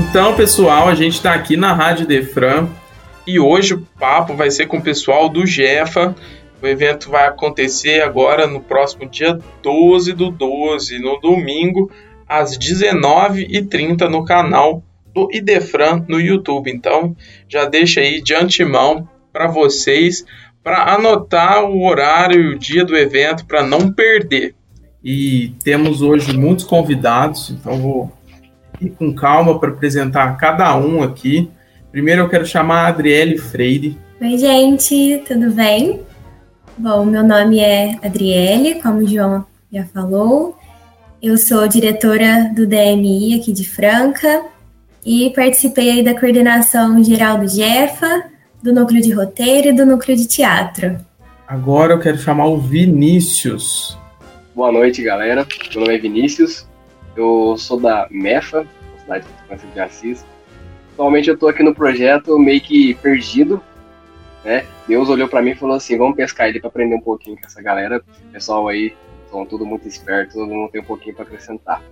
Então, pessoal, a gente está aqui na Rádio Defran e hoje o papo vai ser com o pessoal do Jefa. O evento vai acontecer agora no próximo dia 12 do 12, no domingo, às 19h30 no canal do Idefran no YouTube. Então, já deixa aí de antemão para vocês para anotar o horário e o dia do evento para não perder. E temos hoje muitos convidados, então vou ir com calma para apresentar cada um aqui. Primeiro eu quero chamar a Adriele Freire. Oi, gente, tudo bem? Bom, meu nome é Adriele, como o João já falou. Eu sou diretora do DMI aqui de Franca e participei da coordenação geral do GEFA, do núcleo de roteiro e do núcleo de teatro. Agora eu quero chamar o Vinícius. Boa noite, galera. Meu nome é Vinícius. Eu sou da MEFA, cidade de Assis. Atualmente eu estou aqui no projeto meio que perdido, né? Deus olhou para mim e falou assim: vamos pescar ele para aprender um pouquinho com essa galera. Pessoal aí são tudo muito esperto, todo mundo tem um pouquinho para acrescentar.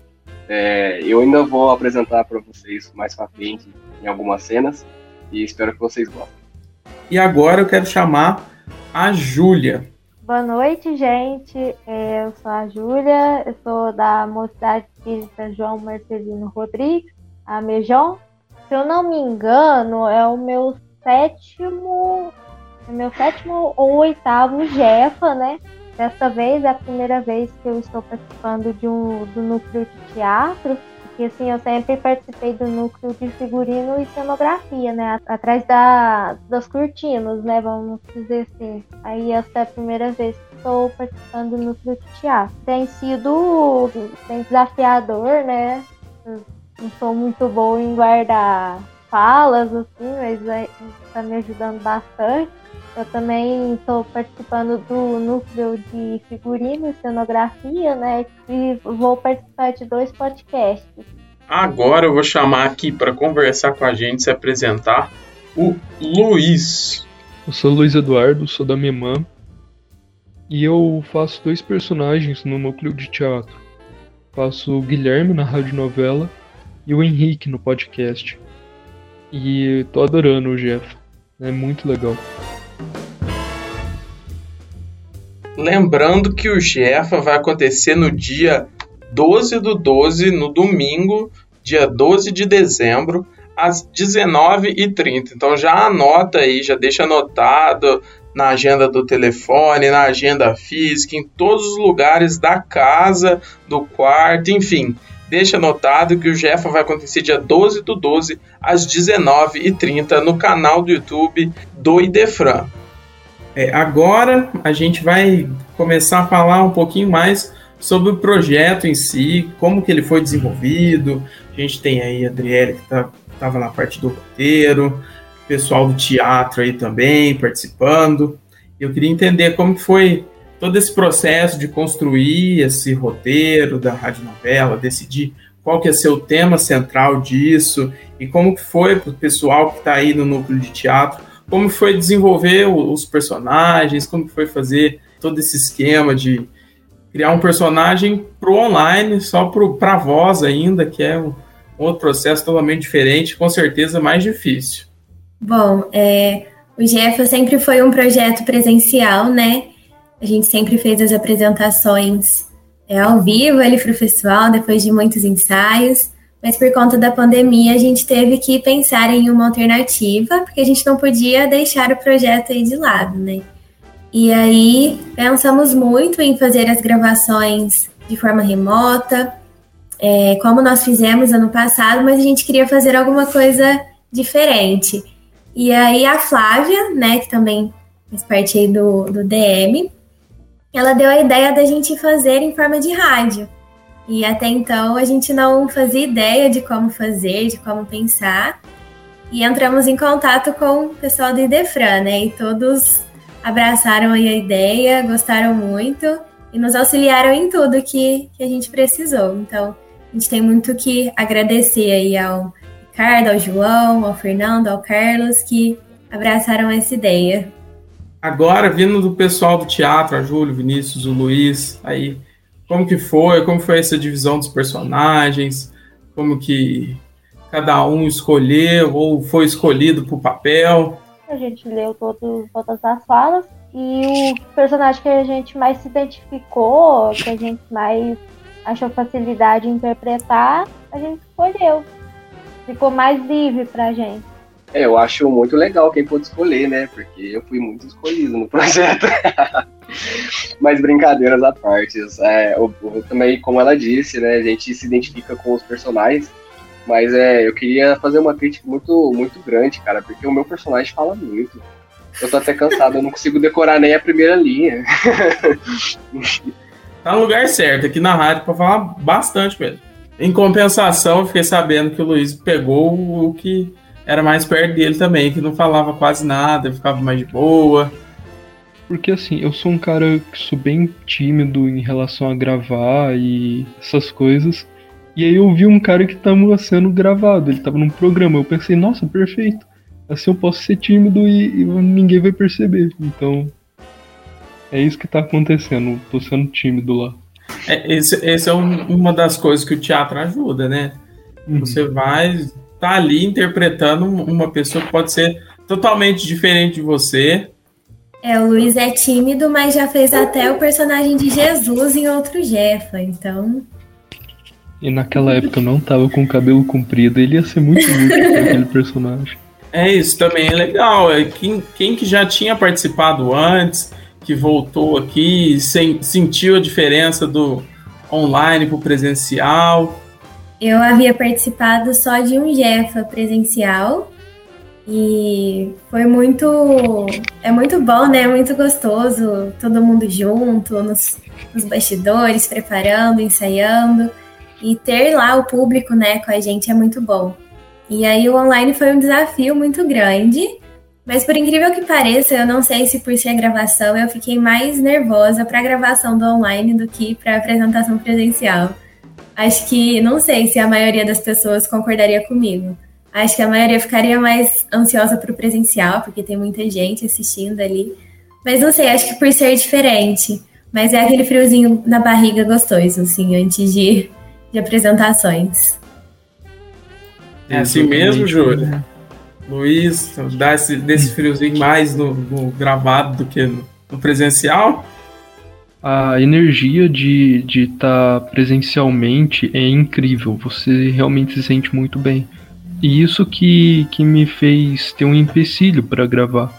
É, eu ainda vou apresentar para vocês mais para frente em algumas cenas e espero que vocês gostem. E agora eu quero chamar a Júlia. Boa noite, gente. É, eu sou a Júlia, eu sou da Mocidade Espírita João Marcelino Rodrigues, a Mejon. Se eu não me engano, é o meu sétimo, é meu sétimo ou oitavo Jefa, né? Dessa vez é a primeira vez que eu estou participando de um, do núcleo de teatro porque assim, eu sempre participei do núcleo de figurino e cenografia, né? Atrás da, das cortinas, né? Vamos dizer assim. Aí essa é a primeira vez que estou participando do núcleo de teatro. Tem sido bem desafiador, né? Eu não sou muito boa em guardar falas, assim, mas está me ajudando bastante. Eu também estou participando do núcleo de figurino e cenografia, né? E vou participar de dois podcasts. Agora eu vou chamar aqui para conversar com a gente, se apresentar, o Luiz. Eu sou Luiz Eduardo, sou da Memã e eu faço dois personagens no núcleo de teatro. Faço o Guilherme na radionovela e o Henrique no podcast. E tô adorando o Jeff, é muito legal. Lembrando que o Jefa vai acontecer no dia 12 do 12, no domingo, dia 12 de dezembro, às 19h30. Então já anota aí, já deixa anotado na agenda do telefone, na agenda física, em todos os lugares da casa, do quarto, enfim. Deixa anotado que o Jefa vai acontecer dia 12 do 12, às 19h30, no canal do YouTube do Idefran. É, agora a gente vai começar a falar um pouquinho mais sobre o projeto em si, como que ele foi desenvolvido. A gente tem aí a Adriele que estava tá, na parte do roteiro, pessoal do teatro aí também participando. Eu queria entender como foi todo esse processo de construir esse roteiro da rádio novela, decidir qual que é seu tema central disso e como que foi para o pessoal que está aí no núcleo de teatro como foi desenvolver os personagens, como foi fazer todo esse esquema de criar um personagem pro online, só para voz ainda, que é um outro processo totalmente diferente, com certeza mais difícil. Bom, é, o GEFA sempre foi um projeto presencial, né? A gente sempre fez as apresentações é, ao vivo ali para o festival, depois de muitos ensaios mas por conta da pandemia a gente teve que pensar em uma alternativa, porque a gente não podia deixar o projeto aí de lado, né? E aí pensamos muito em fazer as gravações de forma remota, é, como nós fizemos ano passado, mas a gente queria fazer alguma coisa diferente. E aí a Flávia, né, que também faz parte aí do, do DM, ela deu a ideia da gente fazer em forma de rádio. E até então a gente não fazia ideia de como fazer, de como pensar. E entramos em contato com o pessoal do Idefran, né? E todos abraçaram a ideia, gostaram muito e nos auxiliaram em tudo que, que a gente precisou. Então, a gente tem muito que agradecer aí ao Ricardo, ao João, ao Fernando, ao Carlos, que abraçaram essa ideia. Agora, vindo do pessoal do teatro, a Júlio, Vinícius, o Luiz, aí como que foi, como foi essa divisão dos personagens, como que cada um escolheu ou foi escolhido por papel? A gente leu todo, todas as falas e o personagem que a gente mais se identificou, que a gente mais achou facilidade em interpretar, a gente escolheu. Ficou mais livre pra gente. É, eu acho muito legal quem pôde escolher, né? Porque eu fui muito escolhido no projeto. Mas brincadeiras à parte. É, também, como ela disse, né? A gente se identifica com os personagens. Mas é, eu queria fazer uma crítica muito, muito grande, cara, porque o meu personagem fala muito. Eu tô até cansado, eu não consigo decorar nem a primeira linha. tá no lugar certo, aqui na rádio, pra falar bastante mesmo. Em compensação, eu fiquei sabendo que o Luiz pegou o que era mais perto dele também, que não falava quase nada, ficava mais de boa. Porque assim, eu sou um cara que sou bem tímido em relação a gravar e essas coisas. E aí eu vi um cara que estava sendo gravado, ele estava num programa. Eu pensei, nossa, perfeito. Assim eu posso ser tímido e, e ninguém vai perceber. Então, é isso que está acontecendo. Tô sendo tímido lá. É, esse, esse é um, uma das coisas que o teatro ajuda, né? Uhum. Você vai tá ali interpretando uma pessoa que pode ser totalmente diferente de você. É, o Luiz é tímido, mas já fez até o personagem de Jesus em outro Jefa, então. E naquela época eu não tava com o cabelo comprido, ele ia ser muito útil para aquele personagem. É, isso também é legal. É quem, quem que já tinha participado antes, que voltou aqui, sem, sentiu a diferença do online pro presencial. Eu havia participado só de um Jefa presencial e foi muito. É muito bom, né? Muito gostoso, todo mundo junto, nos, nos bastidores, preparando, ensaiando. E ter lá o público, né, com a gente é muito bom. E aí o online foi um desafio muito grande, mas por incrível que pareça, eu não sei se por ser gravação, eu fiquei mais nervosa para a gravação do online do que para a apresentação presencial. Acho que, não sei se a maioria das pessoas concordaria comigo. Acho que a maioria ficaria mais ansiosa para o presencial, porque tem muita gente assistindo ali. Mas não sei, acho que por ser diferente. Mas é aquele friozinho na barriga gostoso, assim, antes de, de apresentações. É assim mesmo, Júlia? Luiz, dá esse, desse friozinho mais no, no gravado do que no, no presencial? a energia de estar de tá presencialmente é incrível. Você realmente se sente muito bem. E isso que, que me fez ter um empecilho para gravar.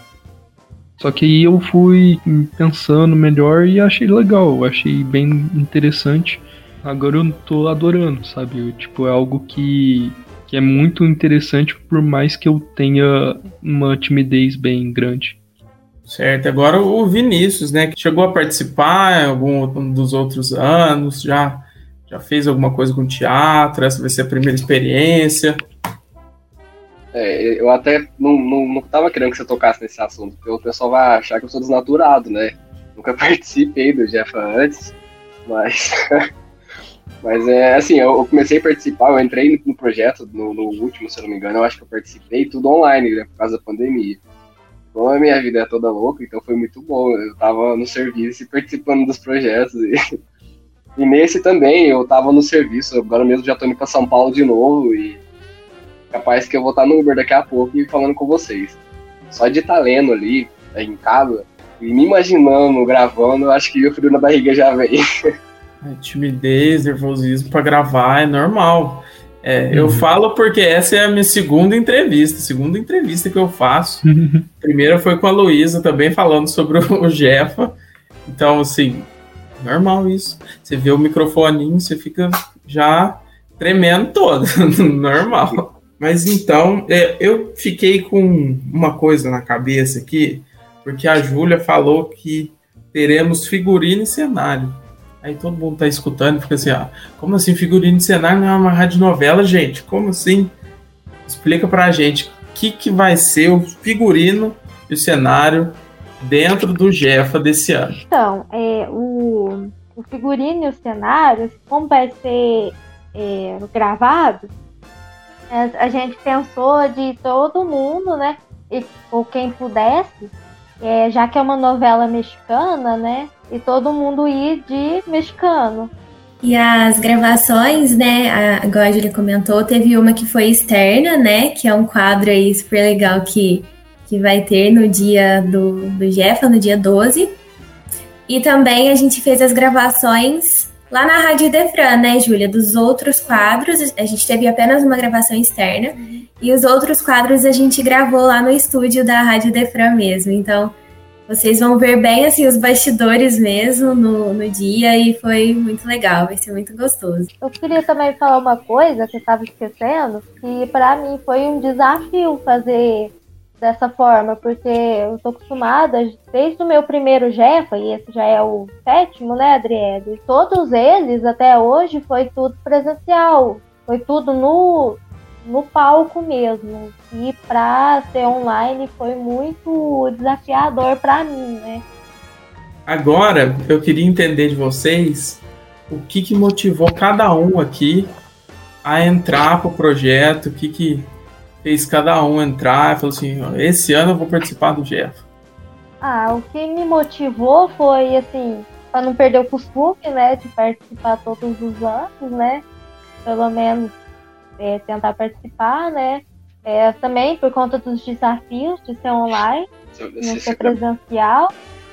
Só que aí eu fui pensando melhor e achei legal, achei bem interessante. Agora eu tô adorando, sabe? Eu, tipo, é algo que, que é muito interessante, por mais que eu tenha uma timidez bem grande. Certo, agora o Vinícius, né, que chegou a participar em algum dos outros anos, já, já fez alguma coisa com teatro, essa vai ser a primeira experiência. É, eu até não, não, não tava querendo que você tocasse nesse assunto, porque o pessoal vai achar que eu sou desnaturado, né? Nunca participei do Jeff antes, mas. mas é assim, eu comecei a participar, eu entrei no projeto, no, no último, se eu não me engano, eu acho que eu participei tudo online, né, por causa da pandemia. Como a minha vida é toda louca, então foi muito bom. Eu tava no serviço e participando dos projetos. E, e nesse também, eu tava no serviço. Agora mesmo já tô indo pra São Paulo de novo e capaz que eu vou estar no Uber daqui a pouco e falando com vocês. Só de estar tá lendo ali, em casa, e me imaginando, gravando, eu acho que o frio na barriga já vem. É, timidez, nervosismo para gravar é normal. É, uhum. Eu falo porque essa é a minha segunda entrevista, segunda entrevista que eu faço. Uhum. Primeira foi com a Luísa também falando sobre o Jefa. Então, assim, normal isso. Você vê o microfoninho, você fica já tremendo todo, normal. Mas então, é, eu fiquei com uma coisa na cabeça aqui, porque a Júlia falou que teremos figurino e cenário. Aí todo mundo tá escutando e fica assim, ah, como assim figurino de cenário não é uma rádio novela, gente? Como assim? Explica pra gente o que, que vai ser o figurino e o cenário dentro do Jefa desse ano. Então, é, o, o figurino e o cenário, como vai ser é, gravado, a gente pensou de todo mundo, né? E, ou quem pudesse, é, já que é uma novela mexicana, né? E todo mundo ir de mexicano. E as gravações, né, a, igual comentou, teve uma que foi externa, né, que é um quadro aí super legal que, que vai ter no dia do, do Jeff, no dia 12. E também a gente fez as gravações lá na Rádio Defran, né, Júlia, dos outros quadros. A gente teve apenas uma gravação externa. E os outros quadros a gente gravou lá no estúdio da Rádio Defran mesmo. Então, vocês vão ver bem assim os bastidores mesmo no, no dia e foi muito legal, vai ser muito gostoso. Eu queria também falar uma coisa que eu estava esquecendo, que para mim foi um desafio fazer dessa forma, porque eu tô acostumada desde o meu primeiro Jefa, e esse já é o sétimo, né, Adriele? Todos eles, até hoje, foi tudo presencial. Foi tudo no, no palco mesmo. E para ser online foi muito desafiador para mim, né? Agora, eu queria entender de vocês o que, que motivou cada um aqui a entrar pro projeto, o que, que fez cada um entrar e falou assim, esse ano eu vou participar do Jeff. Ah, o que me motivou foi assim, para não perder o costume, né, de participar todos os anos, né? Pelo menos é, tentar participar, né? É, também por conta dos desafios de ser online, não ser presencial.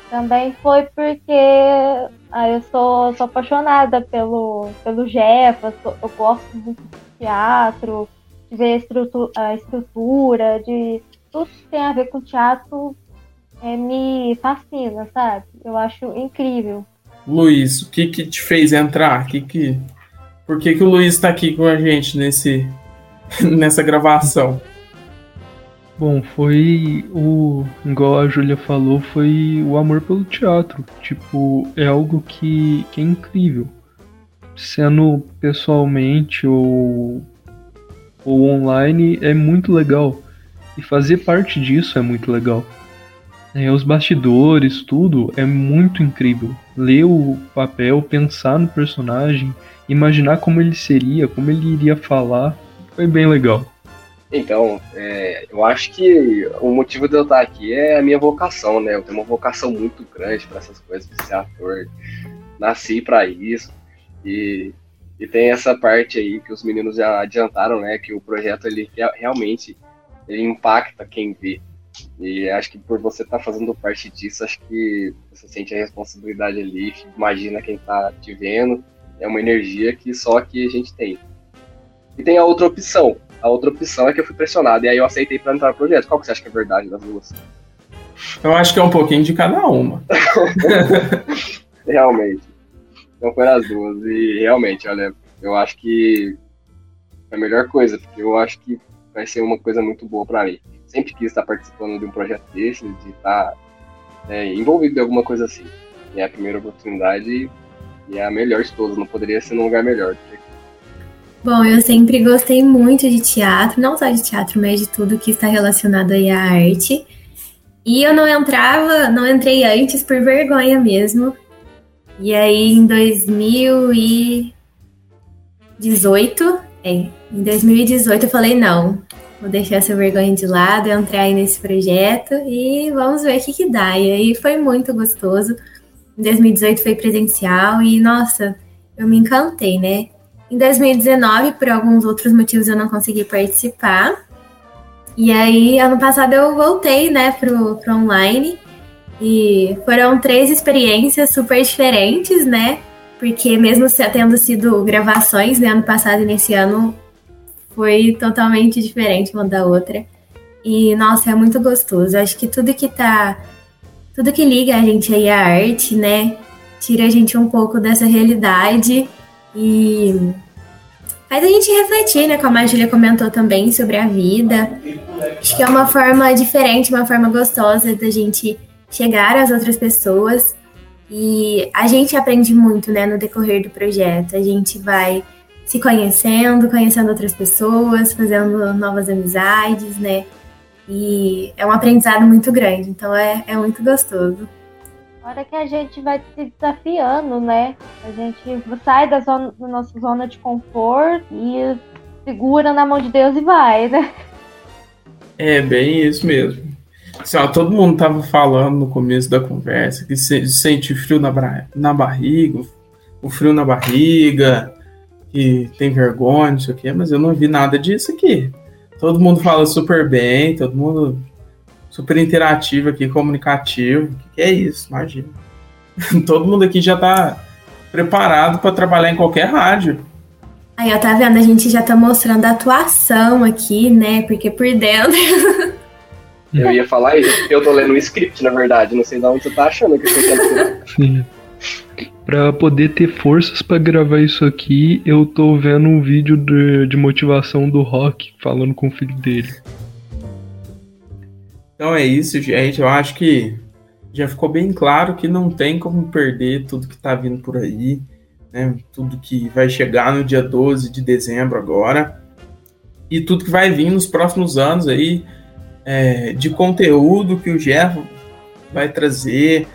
Também foi porque ah, eu sou, sou apaixonada pelo, pelo Jeff, eu gosto muito de teatro, ver a estrutura, a estrutura, de tudo que tem a ver com teatro é, me fascina, sabe? Eu acho incrível. Luiz, o que que te fez entrar? Que que por que, que o Luiz está aqui com a gente nesse, nessa gravação? Bom, foi o. Igual a Júlia falou, foi o amor pelo teatro. Tipo, é algo que, que é incrível. Sendo pessoalmente ou, ou online é muito legal. E fazer parte disso é muito legal. É, os bastidores, tudo é muito incrível. Ler o papel, pensar no personagem imaginar como ele seria, como ele iria falar, foi bem legal. Então, é, eu acho que o motivo de eu estar aqui é a minha vocação, né? Eu tenho uma vocação muito grande para essas coisas, de ser ator. Nasci para isso. E, e tem essa parte aí que os meninos já adiantaram, né? Que o projeto ele realmente ele impacta quem vê. E acho que por você estar tá fazendo parte disso, acho que você sente a responsabilidade ali, imagina quem está te vendo é uma energia que só que a gente tem. E tem a outra opção. A outra opção é que eu fui pressionado. E aí eu aceitei para entrar no projeto. Qual que você acha que é verdade das duas? Eu acho que é um pouquinho de cada uma. realmente. Então foi as duas. E realmente, olha, eu acho que é a melhor coisa, porque eu acho que vai ser uma coisa muito boa para mim. Sempre quis estar participando de um projeto desse, de estar é, envolvido em alguma coisa assim. E é a primeira oportunidade e é a melhor de todas, não poderia ser num lugar melhor. Bom, eu sempre gostei muito de teatro, não só de teatro, mas de tudo que está relacionado aí à arte. E eu não entrava, não entrei antes por vergonha mesmo. E aí em 2018, é, em 2018 eu falei não, vou deixar essa vergonha de lado, entrar aí nesse projeto e vamos ver o que que dá. E aí foi muito gostoso. Em 2018 foi presencial e, nossa, eu me encantei, né? Em 2019, por alguns outros motivos, eu não consegui participar. E aí, ano passado, eu voltei, né, pro, pro online. E foram três experiências super diferentes, né? Porque mesmo tendo sido gravações, né, ano passado e nesse ano, foi totalmente diferente uma da outra. E, nossa, é muito gostoso. Acho que tudo que tá tudo que liga a gente aí à arte, né? Tira a gente um pouco dessa realidade e faz a gente refletir, né? Como a Julia comentou também sobre a vida. Acho que é uma forma diferente, uma forma gostosa da gente chegar às outras pessoas. E a gente aprende muito, né, no decorrer do projeto. A gente vai se conhecendo, conhecendo outras pessoas, fazendo novas amizades, né? E é um aprendizado muito grande, então é, é muito gostoso. Hora que a gente vai se desafiando, né? A gente sai da, zona, da nossa zona de conforto e segura na mão de Deus e vai, né? É, bem isso mesmo. Assim, ó, todo mundo tava falando no começo da conversa que se, sente frio na, na barriga, o frio na barriga, que tem vergonha, não sei o quê, mas eu não vi nada disso aqui. Todo mundo fala super bem, todo mundo super interativo aqui, comunicativo. O que, que é isso? Imagina. todo mundo aqui já tá preparado para trabalhar em qualquer rádio. Aí, ó, tá vendo? A gente já tá mostrando a atuação aqui, né? Porque por dentro. Eu ia falar isso. Eu tô lendo um script, na verdade. Não sei de onde você tá achando que você quer Sim. Pra poder ter forças para gravar isso aqui, eu tô vendo um vídeo de, de motivação do Rock falando com o filho dele. Então é isso, gente. Eu acho que já ficou bem claro que não tem como perder tudo que está vindo por aí, né? tudo que vai chegar no dia 12 de dezembro agora, e tudo que vai vir nos próximos anos aí, é, de conteúdo que o Jeff vai trazer,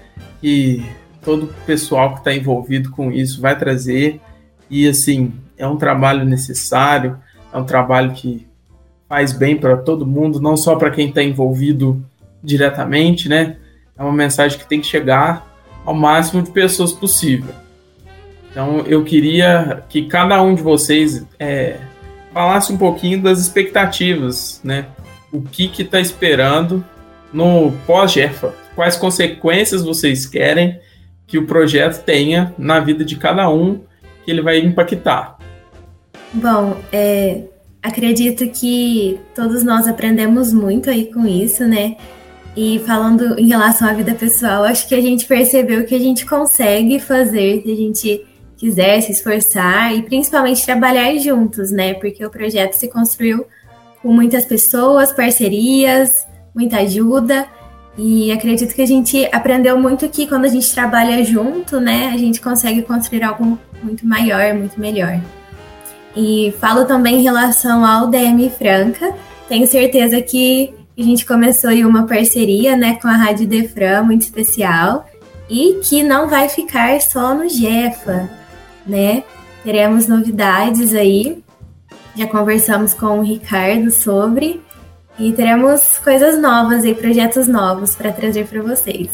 que todo o pessoal que está envolvido com isso vai trazer, e assim, é um trabalho necessário, é um trabalho que faz bem para todo mundo, não só para quem está envolvido diretamente, né? é uma mensagem que tem que chegar ao máximo de pessoas possível. Então, eu queria que cada um de vocês é, falasse um pouquinho das expectativas, né? O que está esperando no pós-GEFA? Quais consequências vocês querem que o projeto tenha na vida de cada um que ele vai impactar? Bom, é, acredito que todos nós aprendemos muito aí com isso, né? E falando em relação à vida pessoal, acho que a gente percebeu que a gente consegue fazer se a gente quiser se esforçar e principalmente trabalhar juntos, né? Porque o projeto se construiu com muitas pessoas, parcerias, muita ajuda. E acredito que a gente aprendeu muito que quando a gente trabalha junto, né, a gente consegue construir algo muito maior, muito melhor. E falo também em relação ao DM Franca. Tenho certeza que a gente começou aí uma parceria, né, com a Rádio Defran, muito especial, e que não vai ficar só no Jefa, né? Teremos novidades aí. Já conversamos com o Ricardo sobre e teremos coisas novas aí, projetos novos para trazer para vocês.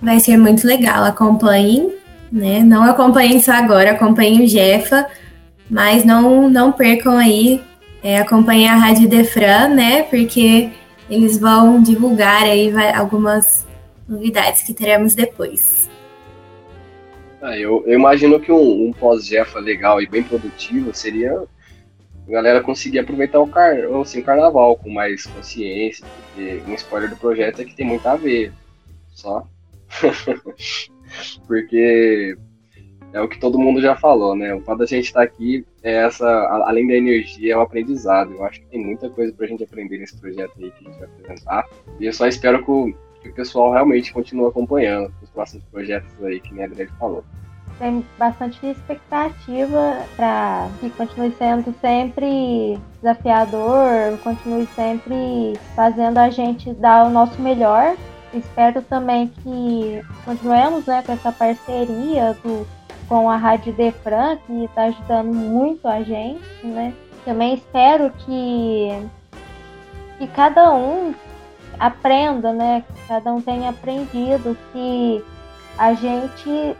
Vai ser muito legal, acompanhem, né? Não acompanhem só agora, acompanhem o Jefa, mas não não percam aí é, acompanhar a Rádio Defran, né? Porque eles vão divulgar aí algumas novidades que teremos depois. Ah, eu, eu, imagino que um, um pós-jefa legal e bem produtivo seria a galera conseguir aproveitar o, car assim, o carnaval com mais consciência, porque um spoiler do projeto é que tem muito a ver. Só. porque é o que todo mundo já falou, né? O fato da gente estar tá aqui é essa, além da energia, é o aprendizado. Eu acho que tem muita coisa pra gente aprender nesse projeto aí que a gente vai apresentar. E eu só espero que o, que o pessoal realmente continue acompanhando os próximos projetos aí, que a Greg falou. Tem bastante expectativa para que continue sendo sempre desafiador, continue sempre fazendo a gente dar o nosso melhor. Espero também que continuemos né, com essa parceria do com a Rádio Defran, que está ajudando muito a gente, né? Também espero que, que cada um aprenda, né? Que cada um tenha aprendido que a gente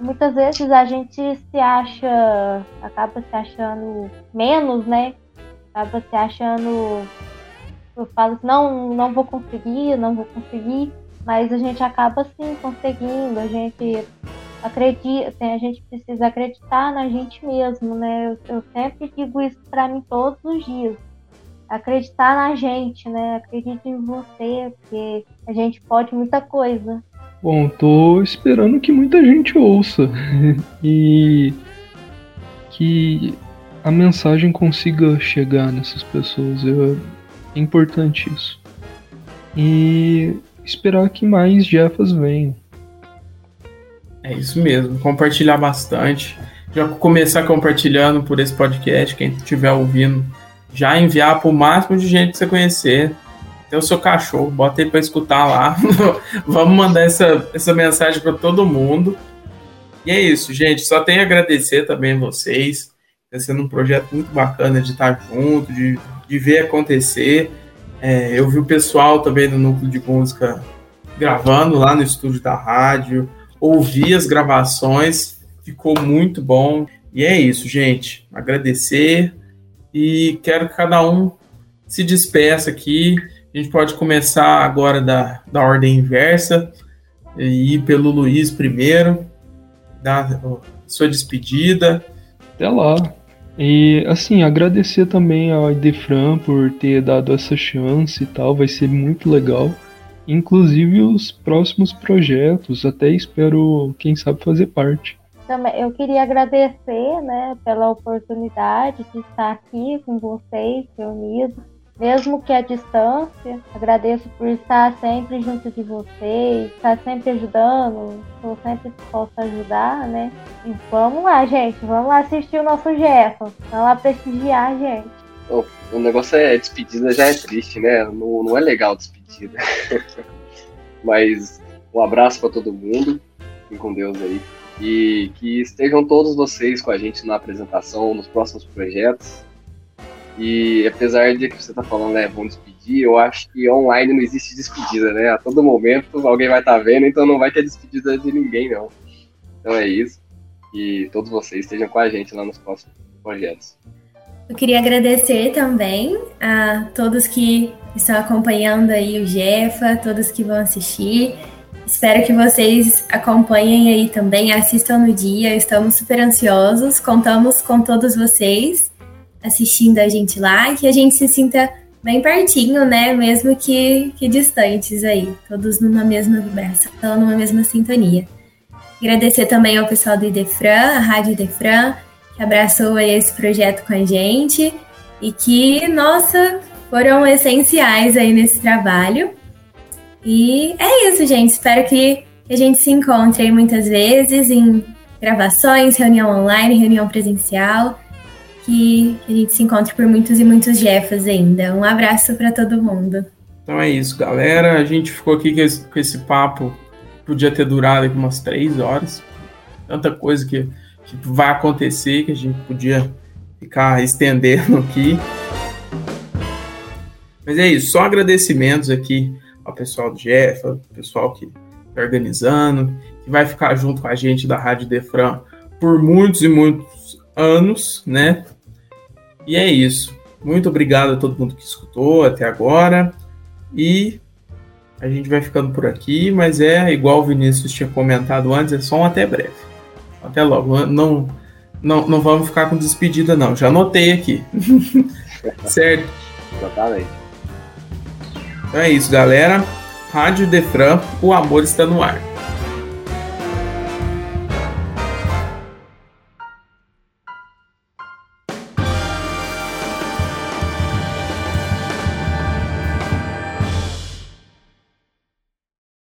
muitas vezes a gente se acha, acaba se achando menos, né? Acaba se achando, eu falo não, não vou conseguir, não vou conseguir, mas a gente acaba sim conseguindo, a gente acredita, a gente precisa acreditar na gente mesmo, né? Eu, eu sempre digo isso para mim todos os dias. Acreditar na gente, né? Acredite em você, porque a gente pode muita coisa. Bom, tô esperando que muita gente ouça e que a mensagem consiga chegar nessas pessoas. É importante isso. E esperar que mais Jeffas venham. É isso mesmo, compartilhar bastante. Já começar compartilhando por esse podcast, quem estiver ouvindo, já enviar para o máximo de gente que você conhecer. Até o seu cachorro, bota ele para escutar lá. Vamos mandar essa, essa mensagem para todo mundo. E é isso, gente. Só tenho a agradecer também vocês. Está sendo um projeto muito bacana de estar junto, de, de ver acontecer. É, eu vi o pessoal também do núcleo de música gravando lá no estúdio da rádio ouvi as gravações, ficou muito bom. E é isso, gente. Agradecer e quero que cada um se despeça aqui. A gente pode começar agora da, da ordem inversa e ir pelo Luiz primeiro, dar sua despedida. Até lá. E assim, agradecer também ao Idefran por ter dado essa chance e tal, vai ser muito legal. Inclusive os próximos projetos, até espero, quem sabe, fazer parte. Também eu queria agradecer, né, pela oportunidade de estar aqui com vocês reunidos mesmo que à distância. Agradeço por estar sempre junto de vocês, estar sempre ajudando, estou sempre disposta a ajudar, né? E vamos lá, gente, vamos lá assistir o nosso Jefferson, vamos lá prestigiar a gente. O, negócio é despedida já é triste, né? Não, não é legal despedida. Mas um abraço para todo mundo, fiquem com Deus aí. E que estejam todos vocês com a gente na apresentação, nos próximos projetos. E apesar de que você tá falando, né, vão despedir, eu acho que online não existe despedida, né? A todo momento alguém vai estar tá vendo, então não vai ter despedida de ninguém, não. Então é isso. E todos vocês estejam com a gente lá nos próximos projetos. Eu queria agradecer também a todos que estão acompanhando aí o Jefa, todos que vão assistir. Espero que vocês acompanhem aí também, assistam no dia. Estamos super ansiosos, contamos com todos vocês assistindo a gente lá, que a gente se sinta bem pertinho, né? Mesmo que, que distantes aí, todos numa mesma vibração, numa mesma sintonia. Agradecer também ao pessoal do Idefran, a Rádio Idefran, que abraçou esse projeto com a gente e que, nossa, foram essenciais aí nesse trabalho. E é isso, gente. Espero que a gente se encontre aí muitas vezes em gravações, reunião online, reunião presencial que a gente se encontre por muitos e muitos Jeffas ainda. Um abraço para todo mundo. Então é isso, galera. A gente ficou aqui com esse, com esse papo. Podia ter durado aqui umas três horas. Tanta coisa que, que vai acontecer que a gente podia ficar estendendo aqui. Mas é isso, só agradecimentos aqui ao pessoal do Jeff, ao pessoal que está organizando, que vai ficar junto com a gente da Rádio Defran por muitos e muitos anos, né? E é isso. Muito obrigado a todo mundo que escutou até agora. E a gente vai ficando por aqui, mas é igual o Vinícius tinha comentado antes, é só um até breve. Até logo. Não, não, não vamos ficar com despedida, não. Já anotei aqui. certo? Exatamente. Então é isso, galera. Rádio Defran, o amor está no ar.